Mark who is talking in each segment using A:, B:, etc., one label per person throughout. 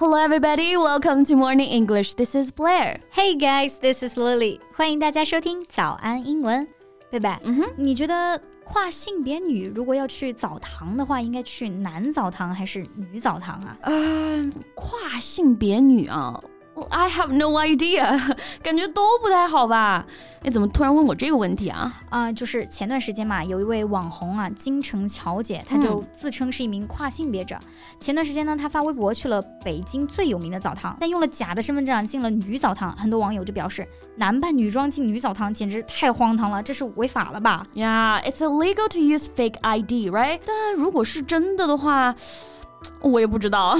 A: Hello, everybody. Welcome to Morning English. This is Blair.
B: Hey guys, this is Lily. 欢迎大家收听早安英文。贝贝，嗯哼，你觉得跨性别女如果要去澡堂的话，应该去男澡堂还是女澡堂啊？
A: 呃，跨性别女啊。 I have no idea，感觉都不太好吧？哎，怎么突然问我这个问题啊？
B: 啊，就是前段时间嘛，有一位网红啊，金城乔姐，她就自称是一名跨性别者。前段时间呢，她发微博去了北京最有名的澡堂，但用了假的身份证进了女澡堂。很多网友就表示，男扮女装进女澡堂简直太荒唐了，这是违法了吧
A: ？Yeah，it's illegal to use fake ID，right？但如果是真的的话。我也不知道，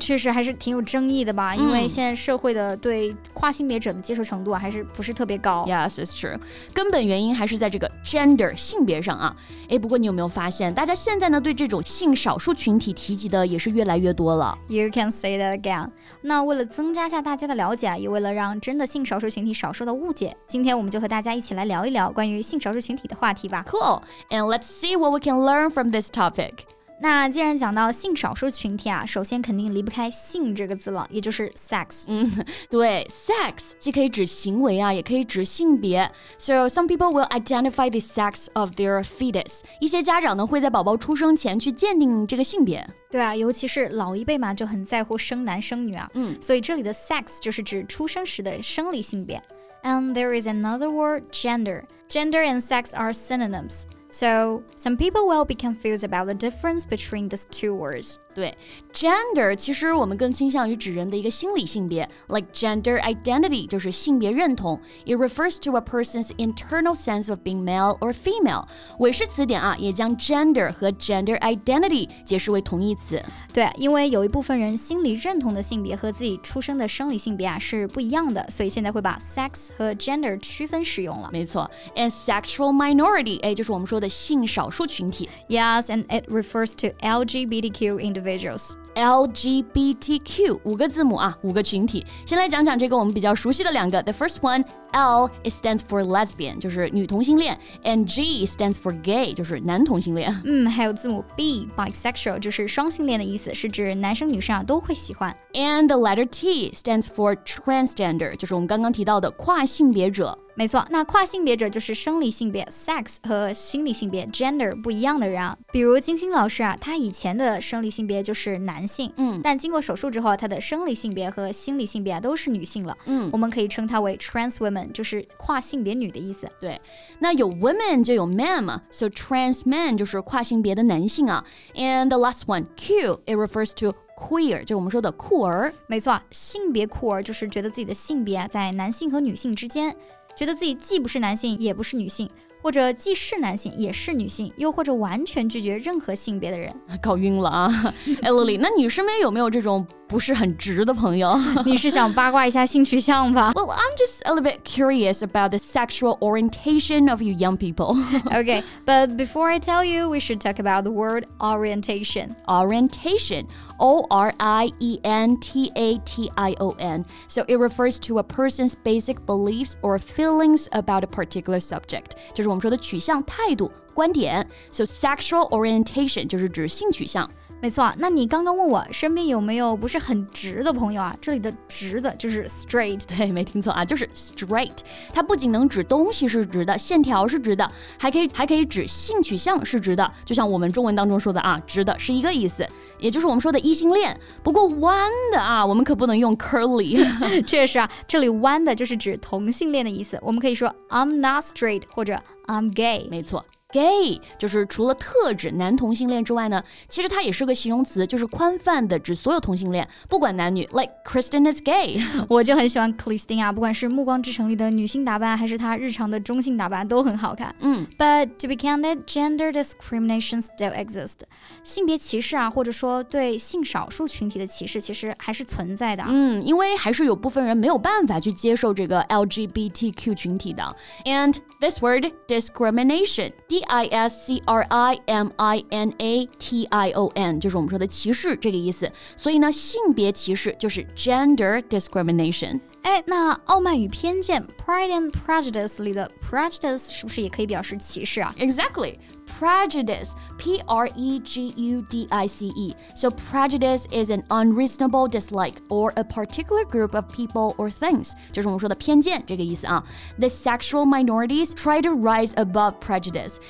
B: 确实还是挺有争议的吧？因为现在社会的对跨性别者的接受程度啊，还是不是特别高。
A: Yes, it's true。根本原因还是在这个 gender 性别上啊。哎，不过你有没有发现，大家现在呢对这种性少数群体提及的也是越来越多了？
B: You can say that again。那为了增加下大家的了解啊，也为了让真的性少数群体少受到误解，今天我们就和大家一起来聊一聊关于性少数群体的话题吧。
A: Cool. And let's see what we can learn from this topic.
B: 那既然讲到性少数群体啊，首先肯定离不开“性”这个字了，也就是 sex。
A: 嗯，对，sex 既可以指行为啊，也可以指性别。So some people will identify the sex of their fetus。一些家长呢会在宝宝出生前去鉴定这个性别。
B: 对啊，尤其是老一辈嘛，就很在乎生男生女啊。嗯，所以这里的 sex 就是指出生时的生理性别。And there is another word, gender. Gender and sex are synonyms. So, some people will be confused about the difference between these two words.
A: 对，gender 其实我们更倾向于指人的一个心理性别，like gender identity 就是性别认同。It refers to a person's internal sense of being male or female。韦氏词典啊，也将 gender 和 gender identity 解释为同义词。
B: 对，因为有一部分人心理认同的性别和自己出生的生理性别啊是不一样的，所以现在会把 sex 和 gender 区分使用了。
A: 没错，and sexual minority，哎，就是我们说的性少数群体。
B: Yes，and it refers to LGBTQ individuals individuals.
A: LGBTQ 五个字母啊，五个群体。先来讲讲这个我们比较熟悉的两个。The first one L it stands for lesbian，就是女同性恋，and G stands for gay，就是男同性恋。
B: 嗯，还有字母 B bisexual，就是双性恋的意思，是指男生女生啊都会喜欢。
A: And the letter T stands for transgender，就是我们刚刚提到的跨性别者。
B: 没错，那跨性别者就是生理性别 sex 和心理性别 gender 不一样的人啊。比如金星老师啊，他以前的生理性别就是男性，嗯，但经过手术之后，他的生理性别和心理性别都是女性了，嗯，我们可以称他为 trans women，就是跨性别女的意思。
A: 对，那有 women 就有 man 嘛，so trans man 就是跨性别的男性啊。And the last one Q it refers to queer，就是我们说的酷儿。
B: 没错，性别酷儿就是觉得自己的性别啊在男性和女性之间。觉得自己既不是男性，也不是女性，或者既是男性也是女性，又或者完全拒绝任何性别的人，
A: 搞晕了啊！哎，乐丽，那你身边有没有这种？不是很直的朋友，
B: 你是想八卦一下性取向吧？
A: Well, I'm just a little bit curious about the sexual orientation of you young people.
B: okay, but before I tell you, we should talk about the word orientation.
A: Orientation, O R I E N T A T I O N. So it refers to a person's basic beliefs or feelings about a particular subject. 就是 我们说的取向、态度、观点。So sexual orientation 就是指性取向。
B: 没错，那你刚刚问我身边有没有不是很直的朋友啊？这里的直的就是 straight，
A: 对，没听错啊，就是 straight。它不仅能指东西是直的，线条是直的，还可以还可以指性取向是直的。就像我们中文当中说的啊，直的是一个意思，也就是我们说的异性恋。不过弯的啊，我们可不能用 curly。
B: 确实啊，这里弯的就是指同性恋的意思。我们可以说 I'm not straight 或者 I'm gay。
A: 没错。Gay 就是除了特指男同性恋之外呢，其实它也是个形容词，就是宽泛的指所有同性恋，不管男女。Like Kristen is gay，
B: 我就很喜欢 Kristen 啊，不管是《暮光之城》里的女性打扮，还是她日常的中性打扮，都很好看。嗯，But to be candid, gender discrimination still exists。性别歧视啊，或者说对性少数群体的歧视，其实还是存在的。
A: 嗯，因为还是有部分人没有办法去接受这个 LGBTQ 群体的。And this word discrimination。 D I S C R I M I N A T I O N，就是我们说的歧视这个意思。所以呢，性别歧视就是 gender discrimination。
B: 哎，那《傲慢与偏见》（Pride and Prejudice） 里的 prejudice 是不是也可以表示歧视啊？
A: Exactly prejudice, P R E G U D I C E. So, prejudice is an unreasonable dislike or a particular group of people or things. The sexual minorities try to rise above prejudice.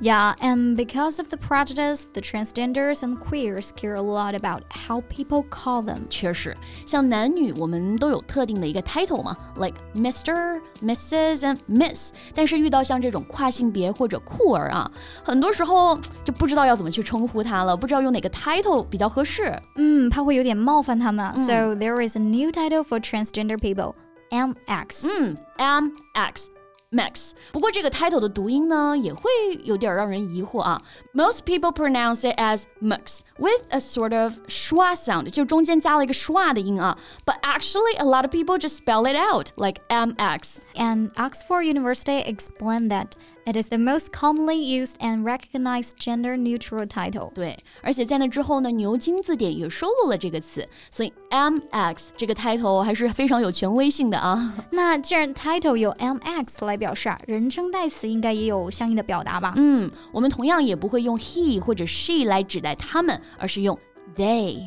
B: Yeah, and because of the prejudice, the transgenders and queers care a lot about how people call them.
A: 确实， 像男女我们都有特定的一个 title 嘛，like Mr., Mrs. and Miss。但是遇到像像这种跨性别或者酷儿啊，很多时候就不知道要怎么去称呼他了，不知道用哪个 title 比较合适。
B: 嗯，怕会有点冒犯他们。嗯、so there is a new title for transgender people. MX。
A: 嗯，MX。 Max，不过这个 title 的读音呢，也会有点让人疑惑啊。Most people pronounce it as Max with a sort of schwa sound，就中间加了一个 schwa 的音啊。But actually, a lot of people just spell it out like MX.
B: And Oxford University explained that it is the most commonly used and recognized gender-neutral title.
A: 对，而且在那之后呢，牛津字典也收录了这个词，所以 MX 这个 title 还是非常有权威性的啊。
B: 那既然 title 有 MX 来表示啊，人称代词应该也有相应的表达吧？
A: 嗯，我们同样也不会用 he 或者 she 来指代他们，而是用 they。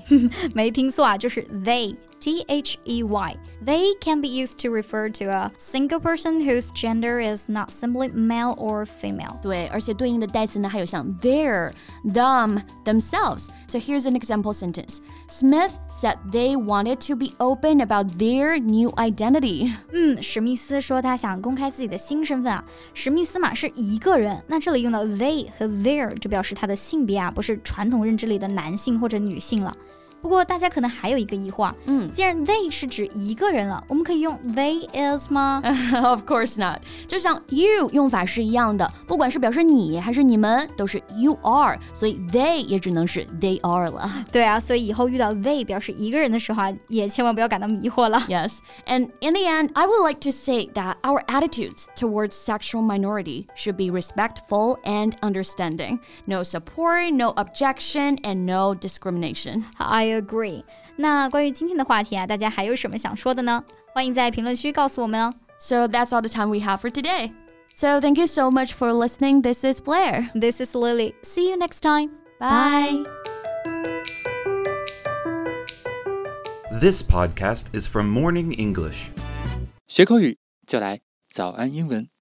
B: 没听错啊，就是 they。 T H E Y. They can be used to refer to a single person whose gender is not simply male or female.
A: 对，而且对应的代词呢，还有像 their, them, themselves. So here's an example sentence. Smith said they wanted to be open about their new identity.
B: 嗯，史密斯说他想公开自己的新身份啊。史密斯嘛是一个人，那这里用到 they 和 their 就表示他的性别啊，不是传统认知里的男性或者女性了。 不过大家可能还有一个疑惑，嗯，既然 they 是指一个人了，我们可以用 they is 吗？
A: Of course not。就像 you 用法是一样的，不管是表示你还是你们，都是 you are，所以 they 也只能是 they are 了。
B: 对啊，所以以后遇到 they 表示一个人的时候啊，也千万不要感到迷惑了。
A: Yes, and in the end, I would like to say that our attitudes towards sexual minority should be respectful and understanding. No support, no objection, and no discrimination.
B: I agree。那关于今天的话题啊，大家还有什么想说的呢？欢迎在评论区告诉我们哦。
A: So that's all the time we have for today. So thank you so much for listening. This is Blair.
B: This is Lily. See you next time. Bye.
C: This podcast is from Morning English.
D: 学口语就来早安英文。